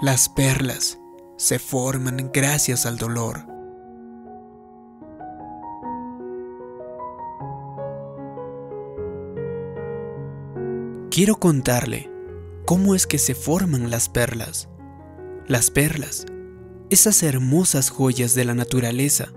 Las perlas se forman gracias al dolor. Quiero contarle cómo es que se forman las perlas. Las perlas, esas hermosas joyas de la naturaleza,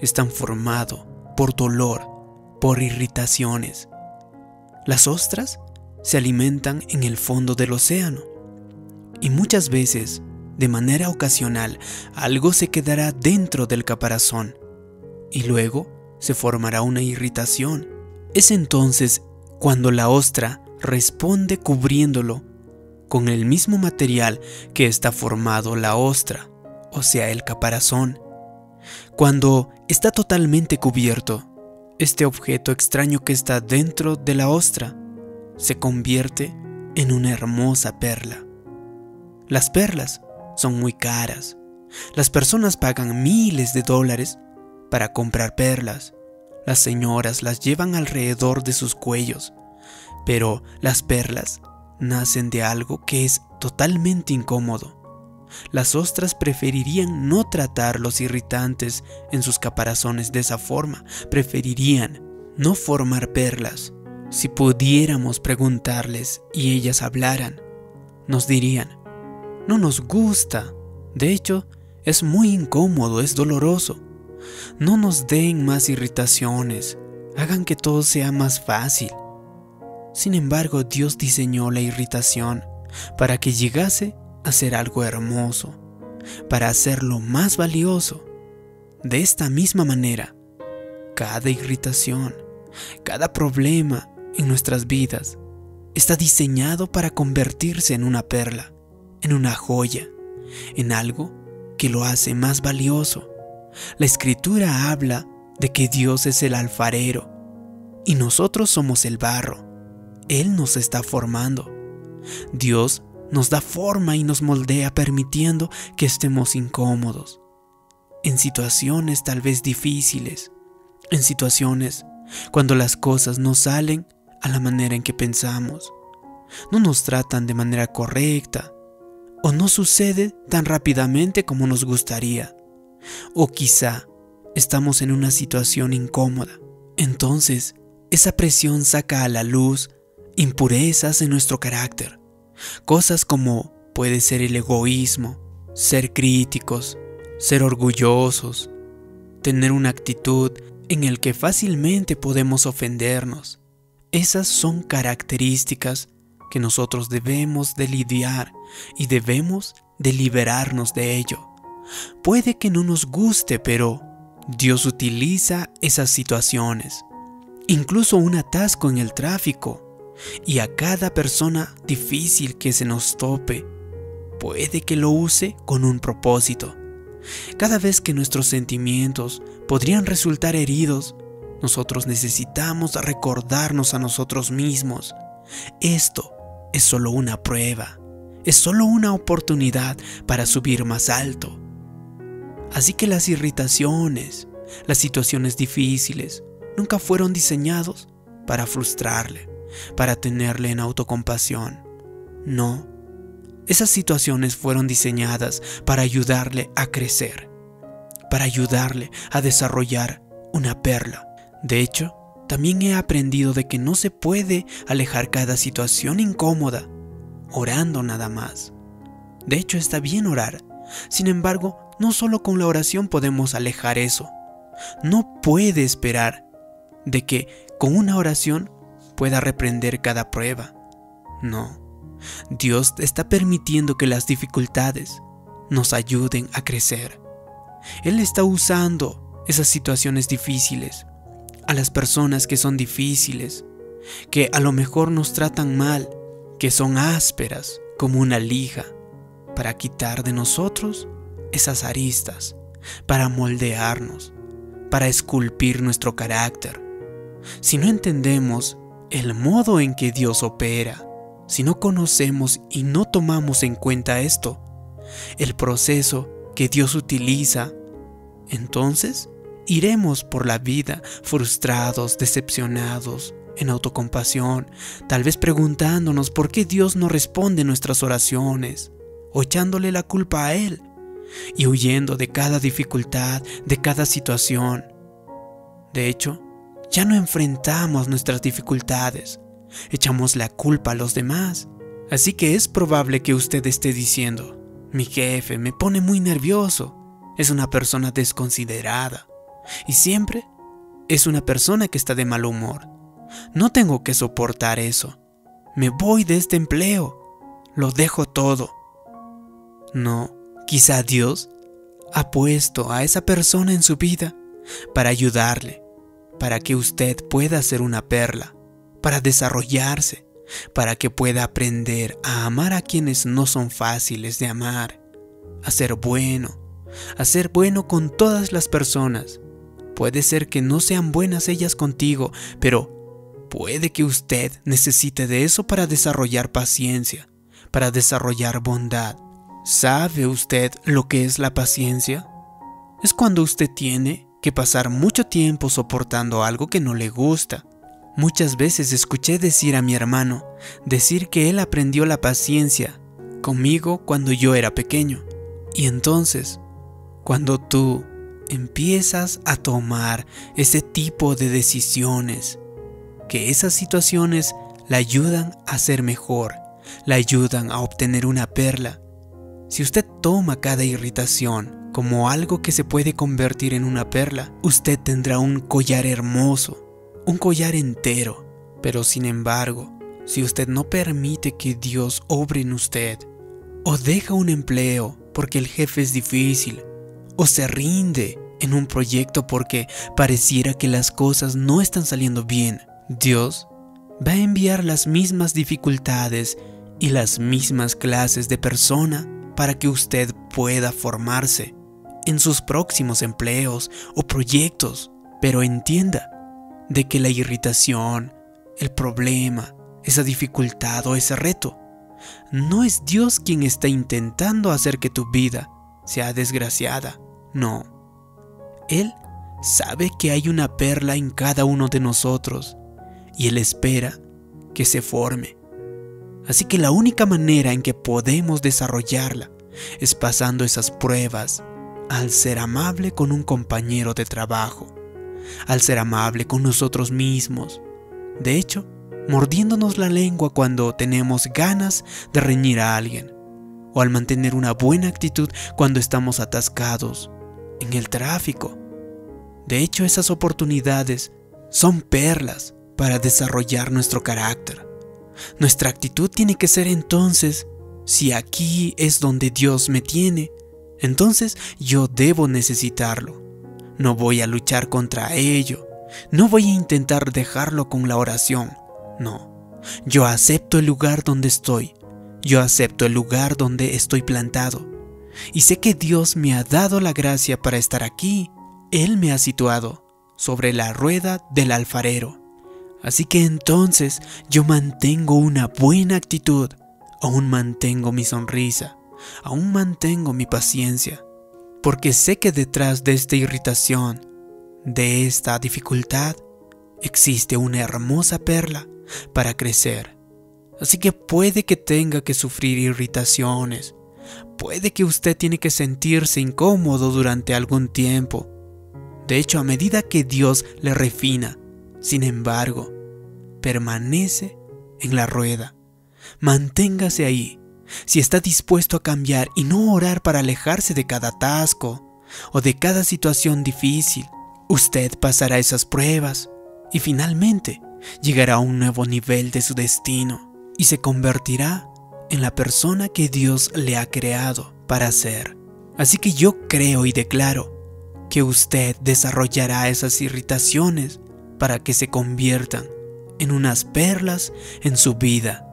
están formadas por dolor, por irritaciones. Las ostras se alimentan en el fondo del océano y muchas veces, de manera ocasional, algo se quedará dentro del caparazón y luego se formará una irritación. Es entonces cuando la ostra responde cubriéndolo con el mismo material que está formado la ostra, o sea, el caparazón. Cuando está totalmente cubierto, este objeto extraño que está dentro de la ostra se convierte en una hermosa perla. Las perlas son muy caras. Las personas pagan miles de dólares para comprar perlas. Las señoras las llevan alrededor de sus cuellos. Pero las perlas nacen de algo que es totalmente incómodo. Las ostras preferirían no tratar los irritantes en sus caparazones de esa forma, preferirían no formar perlas. Si pudiéramos preguntarles y ellas hablaran, nos dirían, no nos gusta, de hecho, es muy incómodo, es doloroso. No nos den más irritaciones, hagan que todo sea más fácil. Sin embargo, Dios diseñó la irritación para que llegase a ser algo hermoso, para hacerlo más valioso. De esta misma manera, cada irritación, cada problema en nuestras vidas está diseñado para convertirse en una perla, en una joya, en algo que lo hace más valioso. La escritura habla de que Dios es el alfarero y nosotros somos el barro. Él nos está formando. Dios nos da forma y nos moldea permitiendo que estemos incómodos. En situaciones tal vez difíciles, en situaciones cuando las cosas no salen a la manera en que pensamos, no nos tratan de manera correcta o no sucede tan rápidamente como nos gustaría. O quizá estamos en una situación incómoda. Entonces, esa presión saca a la luz impurezas en nuestro carácter. Cosas como puede ser el egoísmo, ser críticos, ser orgullosos, tener una actitud en el que fácilmente podemos ofendernos. Esas son características que nosotros debemos de lidiar y debemos de liberarnos de ello. Puede que no nos guste, pero Dios utiliza esas situaciones. Incluso un atasco en el tráfico y a cada persona difícil que se nos tope, puede que lo use con un propósito. Cada vez que nuestros sentimientos podrían resultar heridos, nosotros necesitamos recordarnos a nosotros mismos. Esto es solo una prueba, es solo una oportunidad para subir más alto. Así que las irritaciones, las situaciones difíciles, nunca fueron diseñados para frustrarle para tenerle en autocompasión. No, esas situaciones fueron diseñadas para ayudarle a crecer, para ayudarle a desarrollar una perla. De hecho, también he aprendido de que no se puede alejar cada situación incómoda orando nada más. De hecho, está bien orar. Sin embargo, no solo con la oración podemos alejar eso. No puede esperar de que con una oración pueda reprender cada prueba. No, Dios está permitiendo que las dificultades nos ayuden a crecer. Él está usando esas situaciones difíciles, a las personas que son difíciles, que a lo mejor nos tratan mal, que son ásperas como una lija, para quitar de nosotros esas aristas, para moldearnos, para esculpir nuestro carácter. Si no entendemos el modo en que Dios opera. Si no conocemos y no tomamos en cuenta esto, el proceso que Dios utiliza, entonces iremos por la vida frustrados, decepcionados, en autocompasión, tal vez preguntándonos por qué Dios no responde nuestras oraciones, o echándole la culpa a él y huyendo de cada dificultad, de cada situación. De hecho, ya no enfrentamos nuestras dificultades, echamos la culpa a los demás. Así que es probable que usted esté diciendo, mi jefe me pone muy nervioso, es una persona desconsiderada y siempre es una persona que está de mal humor. No tengo que soportar eso. Me voy de este empleo. Lo dejo todo. No, quizá Dios ha puesto a esa persona en su vida para ayudarle, para que usted pueda ser una perla, para desarrollarse, para que pueda aprender a amar a quienes no son fáciles de amar, a ser bueno, a ser bueno con todas las personas. Puede ser que no sean buenas ellas contigo, pero puede que usted necesite de eso para desarrollar paciencia, para desarrollar bondad. ¿Sabe usted lo que es la paciencia? Es cuando usted tiene que pasar mucho tiempo soportando algo que no le gusta. Muchas veces escuché decir a mi hermano, decir que él aprendió la paciencia conmigo cuando yo era pequeño. Y entonces, cuando tú empiezas a tomar ese tipo de decisiones, que esas situaciones la ayudan a ser mejor, la ayudan a obtener una perla. Si usted toma cada irritación como algo que se puede convertir en una perla, usted tendrá un collar hermoso, un collar entero. Pero sin embargo, si usted no permite que Dios obre en usted, o deja un empleo porque el jefe es difícil, o se rinde en un proyecto porque pareciera que las cosas no están saliendo bien, Dios va a enviar las mismas dificultades y las mismas clases de persona para que usted pueda formarse en sus próximos empleos o proyectos. Pero entienda de que la irritación, el problema, esa dificultad o ese reto, no es Dios quien está intentando hacer que tu vida sea desgraciada, no. Él sabe que hay una perla en cada uno de nosotros y Él espera que se forme. Así que la única manera en que podemos desarrollarla es pasando esas pruebas al ser amable con un compañero de trabajo, al ser amable con nosotros mismos. De hecho, mordiéndonos la lengua cuando tenemos ganas de reñir a alguien, o al mantener una buena actitud cuando estamos atascados en el tráfico. De hecho, esas oportunidades son perlas para desarrollar nuestro carácter. Nuestra actitud tiene que ser entonces, si aquí es donde Dios me tiene, entonces yo debo necesitarlo. No voy a luchar contra ello. No voy a intentar dejarlo con la oración. No. Yo acepto el lugar donde estoy. Yo acepto el lugar donde estoy plantado. Y sé que Dios me ha dado la gracia para estar aquí. Él me ha situado sobre la rueda del alfarero. Así que entonces yo mantengo una buena actitud, aún mantengo mi sonrisa, aún mantengo mi paciencia, porque sé que detrás de esta irritación, de esta dificultad, existe una hermosa perla para crecer. Así que puede que tenga que sufrir irritaciones, puede que usted tiene que sentirse incómodo durante algún tiempo. De hecho, a medida que Dios le refina, sin embargo, permanece en la rueda. Manténgase ahí. Si está dispuesto a cambiar y no orar para alejarse de cada atasco o de cada situación difícil, usted pasará esas pruebas y finalmente llegará a un nuevo nivel de su destino y se convertirá en la persona que Dios le ha creado para ser. Así que yo creo y declaro que usted desarrollará esas irritaciones para que se conviertan en unas perlas en su vida,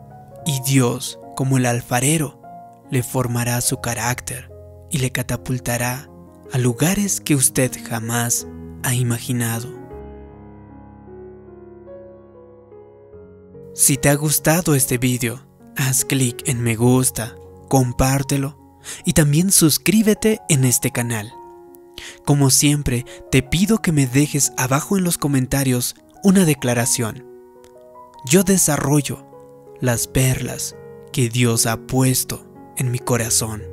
y Dios, como el alfarero, le formará su carácter y le catapultará a lugares que usted jamás ha imaginado. Si te ha gustado este vídeo, haz clic en me gusta, compártelo y también suscríbete en este canal. Como siempre, te pido que me dejes abajo en los comentarios una declaración. Yo desarrollo las perlas que Dios ha puesto en mi corazón.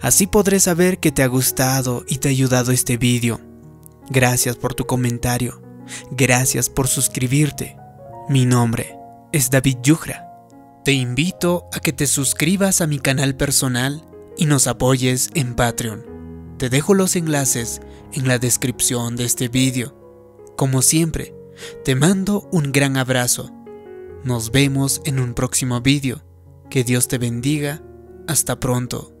Así podré saber que te ha gustado y te ha ayudado este vídeo. Gracias por tu comentario. Gracias por suscribirte. Mi nombre es David Yujra. Te invito a que te suscribas a mi canal personal y nos apoyes en Patreon. Te dejo los enlaces en la descripción de este vídeo. Como siempre, te mando un gran abrazo. Nos vemos en un próximo vídeo. Que Dios te bendiga. Hasta pronto.